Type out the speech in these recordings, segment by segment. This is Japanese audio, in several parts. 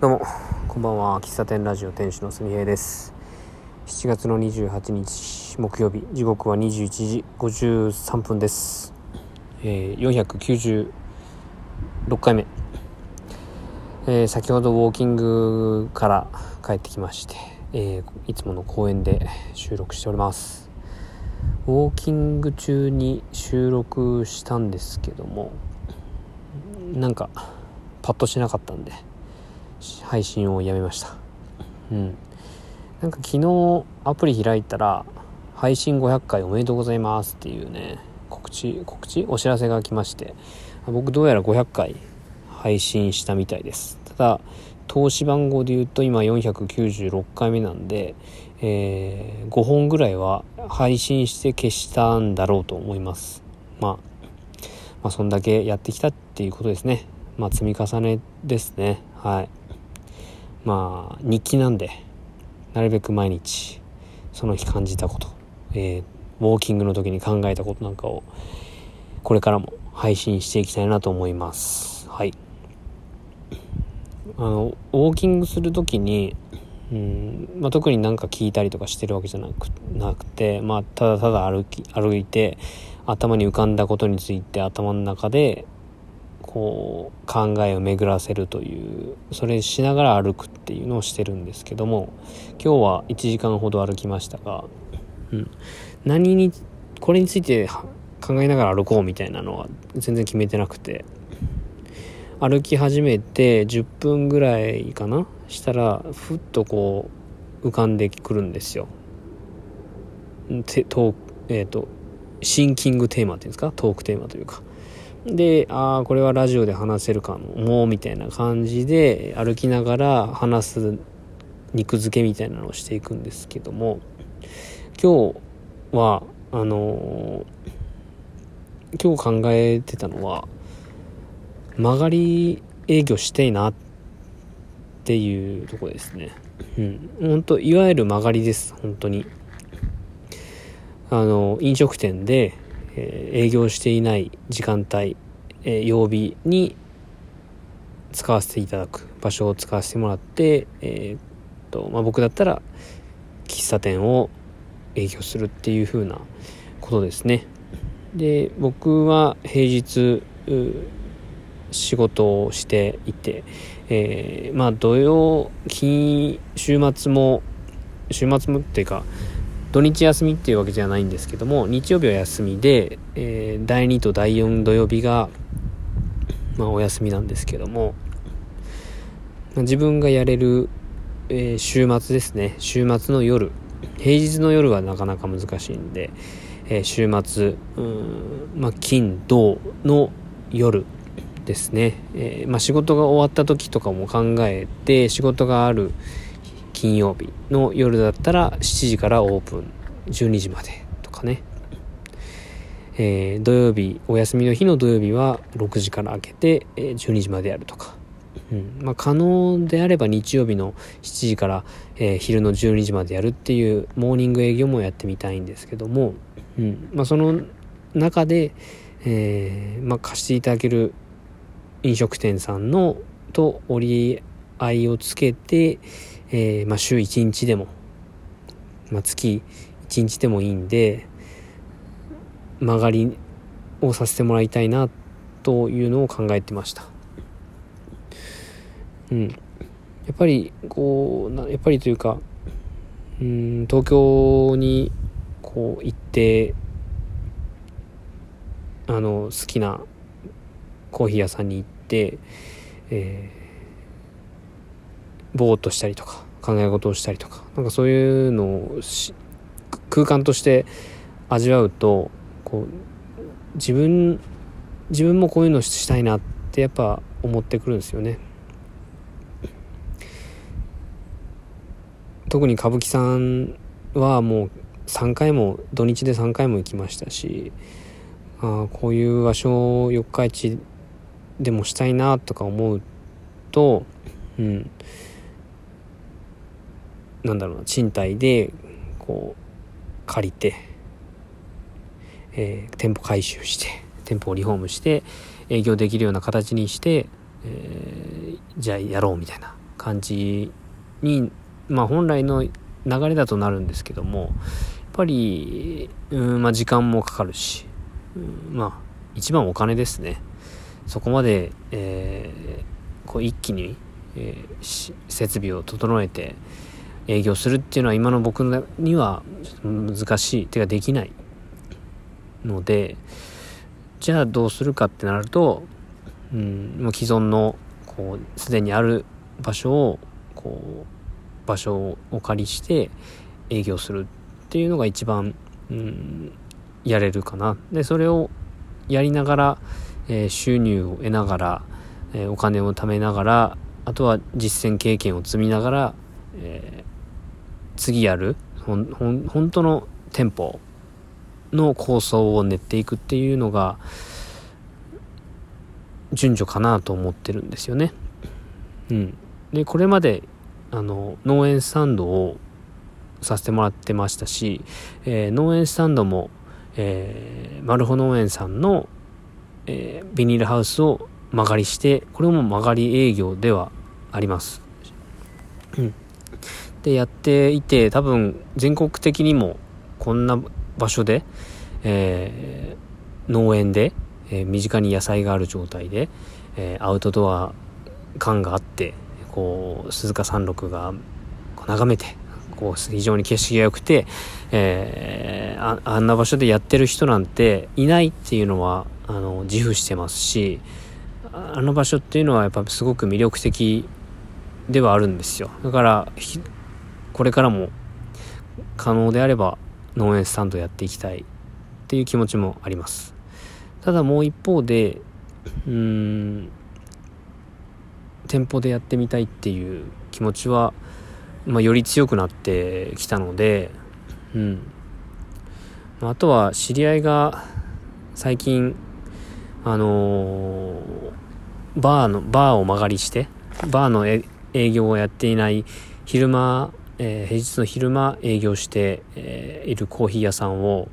どうも。こんばんは。喫茶店ラジオ店主のすみへいです。7月の28日木曜日。時刻は21時53分です、えー、496回目、えー、先ほどウォーキングから帰ってきまして、えー、いつもの公園で収録しております。ウォーキング中に収録したんですけどもなんかパッとしなかったんで。配信をやめました。うん。なんか昨日アプリ開いたら配信500回おめでとうございますっていうね告知告知？お知らせが来まして僕どうやら500回配信したみたいです。ただ投資番号で言うと今496回目なんで、えー、5本ぐらいは配信して消したんだろうと思います、まあ、まあそんだけやってきたっていうことですね。まあ積み重ねですね。はい。まあ日記なんでなるべく毎日その日感じたこと、えー、ウォーキングの時に考えたことなんかをこれからも配信していきたいなと思います。はい。あのウォーキングする時にうんまあ、特になんか聞いたりとかしてるわけじゃなくなくて、まあ、ただただ歩き歩いて頭に浮かんだことについて頭の中でこう考えを巡らせるというそれしながら歩くっていうのをしてるんですけども今日は1時間ほど歩きましたが、うん、何にこれについて考えながら歩こうみたいなのは全然決めてなくて歩き始めて10分ぐらいかな？したらふっとこう浮かんでくるんですよ。トーえっ、ー、とシンキングテーマっていうんですか？トークテーマというか。で、ああ、これはラジオで話せるかも、みたいな感じで歩きながら話す肉付けみたいなのをしていくんですけども、今日は、あのー、今日考えてたのは、曲がり営業したいなっていうとこですね。うん。本当いわゆる曲がりです、本当に。あの、飲食店で、え営業していない時間帯、え曜日に使わせていただく場所を使わせてもらって、えー、っとまあ、僕だったら喫茶店を営業するっていう風なことですね。で僕は平日仕事をしていて、えー、まあ土曜金週末も週末もっていうか土日休みっていうわけじゃないんですけども日曜日は休みで、えー、第2と第4土曜日が、まあ、お休みなんですけども、まあ、自分がやれる、えー、週末ですね。週末の夜。平日の夜はなかなか難しいんで、えー、週末、まあ、金土の夜ですね、えまあ、仕事が終わった時とかも考えて仕事がある金曜日の夜だったら7時からオープン12時までとかね、えー、土曜日お休みの日の土曜日は6時から開けて、えー、12時までやるとか、うん。まあ、可能であれば日曜日の7時から、えー、昼の12時までやるっていうモーニング営業もやってみたいんですけども、うん。まあ、その中で、えーまあ、貸していただける飲食店さんのと折り合いをつけて、えー、まあ、週1日でも、まあ、月1日でもいいんで曲がりをさせてもらいたいなというのを考えてました。うん。やっぱりこうやっぱりというかうん東京にこう行ってあの好きなコーヒー屋さんに行って、えぼーっとしたりとか考え事をしたりとかなんかそういうのを空間として味わうとこう自分自分もこういうのしたいなってやっぱ思ってくるんですよね。特に歌舞伎さんはもう3回も土日で3回も行きましたしあこういう場所を四日市でもしたいなとか思うと、うん、なんだろうな賃貸でこう借りて、えー、店舗改修して店舗をリフォームして営業できるような形にして、えー、じゃあやろうみたいな感じにまあ本来の流れだとなるんですけどもやっぱり、うんまあ、時間もかかるし、うん、まあ一番お金ですね。そこまで、えー、こう一気に、えー、設備を整えて営業するっていうのは今の僕には難しい手ができないのでじゃあどうするかってなると、うん、もう既存のこうすでにある場所をこう場所をお借りして営業するっていうのが一番、うん、やれるかな。でそれをやりながら、えー、収入を得ながら、えー、お金を貯めながらあとは実践経験を積みながら、えー、次やるほんほん本当の店舗の構想を練っていくっていうのが順序かなと思ってるんですよね。うん、でこれまであの農園スタンドをさせてもらってましたし、えー、農園スタンドも、えー、マルホ農園さんの、えー、ビニールハウスを間借りしてこれも間借り営業ではあります。うん、でやっていて多分全国的にもこんな場所で、えー、農園で、えー、身近に野菜がある状態で、えー、アウトドア感があってこう鈴鹿山麓が眺めてこう非常に景色が良くて、えー、ああんな場所でやってる人なんていないっていうのはあの自負してますしあの場所っていうのはやっぱすごく魅力的ではあるんですよ。だからこれからも可能であれば農園スタンドやっていきたいっていう気持ちもあります。ただもう一方でうーん店舗でやってみたいっていう気持ちは、まあ、より強くなってきたのでうん。まあとは知り合いが最近あのー、バーのバーを間借りしてバーの営業をやっていない昼間えー、平日の昼間営業して、えー、いるコーヒー屋さんを、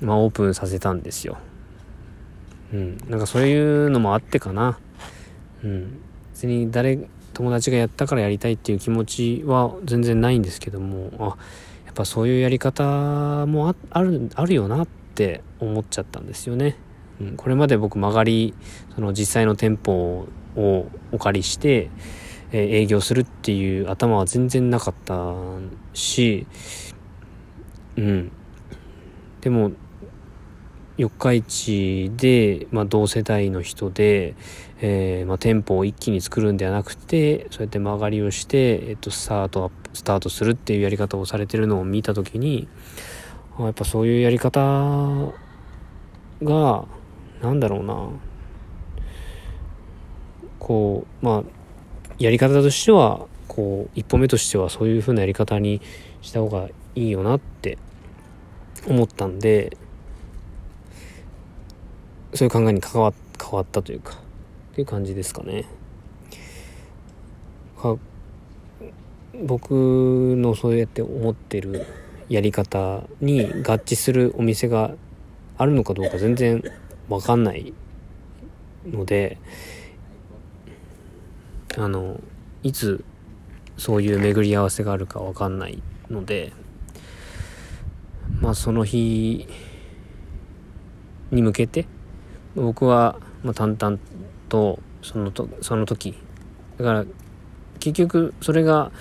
まあ、オープンさせたんですよ。うん。なんかそういうのもあってかな。うん。別に誰、友達がやったからやりたいっていう気持ちは全然ないんですけども、あ、やっぱそういうやり方もあある、あるよなって思っちゃったんですよね。うん。これまで僕曲がり、その実際の店舗をお借りして、え営業するっていう頭は全然なかったし、うん。でも、四日市で、まあ、同世代の人で、えー、まあ、店舗を一気に作るんではなくて、そうやって曲がりをして、えっと、スタート、スタートするっていうやり方をされてるのを見たときに、やっぱそういうやり方が、なんだろうな、こう、まあ、やり方としてはこう一歩目としてはそういう風なやり方にした方がいいよなって思ったんでそういう考えに変わ変わったというかっていう感じですかね。か僕のそうやって思ってるやり方に合致するお店があるのかどうか全然わかんないのであのいつそういう巡り合わせがあるか分かんないのでまあその日に向けて僕は、まあ、淡々とそのとその時だから結局それが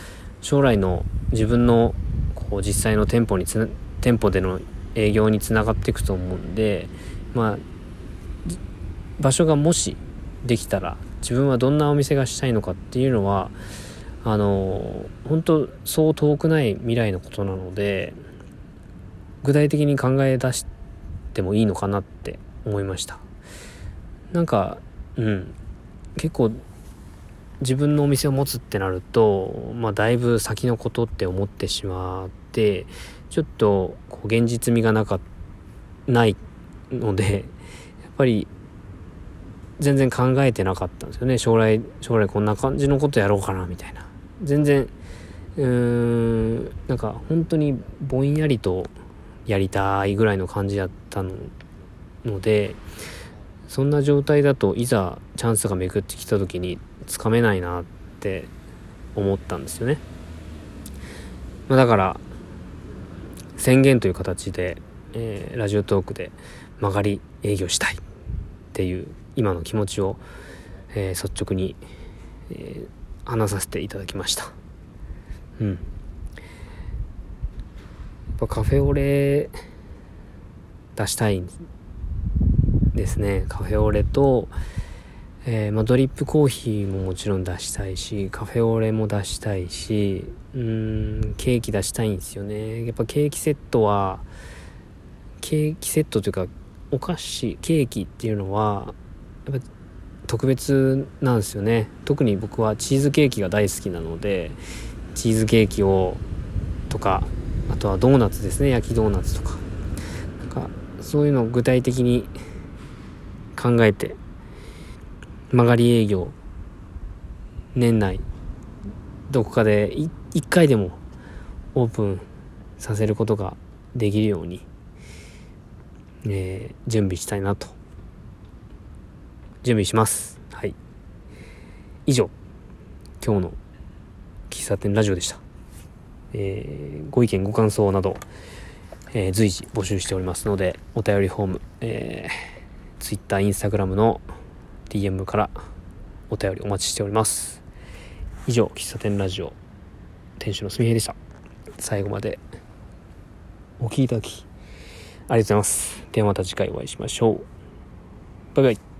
将来の自分のこう実際の店舗につな店舗での営業につながっていくと思うんでまあ場所がもしできたら自分はどんなお店がしたいのかっていうのはあの本当そう遠くない未来のことなので具体的に考え出してもいいのかなって思いました。なんかうん。結構自分のお店を持つってなるとまあだいぶ先のことって思ってしまってちょっとこう現実味がなかないのでやっぱり全然考えてなかったんですよね将来将来こんな感じのことやろうかなみたいな全然うーんなんか本当にぼんやりとやりたいぐらいの感じだったのでそんな状態だといざチャンスが巡ってきた時につかめないなって思ったんですよね。まあ、だから宣言という形で、えー、ラジオトークで曲がり営業したいっていう今の気持ちを、えー、率直に、えー、話させていただきました。うん。やっぱカフェオレ出したいですね。カフェオレと、えー、まあ、ドリップコーヒーももちろん出したいしカフェオレも出したいしうんケーキ出したいんですよね。やっぱケーキセットはケーキセットというかお菓子ケーキっていうのはやっぱ特別なんですよね。特に僕はチーズケーキが大好きなのでチーズケーキをとかあとはドーナツですね。焼きドーナツとか。なんかそういうのを具体的に考えて曲がり営業年内どこかで1回でもオープンさせることができるように、えー、準備したいなと準備します。はい。以上。今日の喫茶店ラジオでした、えー、ご意見ご感想など、えー、随時募集しておりますのでお便りフォーム、えー、Twitter、Instagram の DM からお便りお待ちしております。以上喫茶店ラジオ店主のすみへいでした。最後までお聴きいただきありがとうございます。ではまた次回お会いしましょう。バイバイ。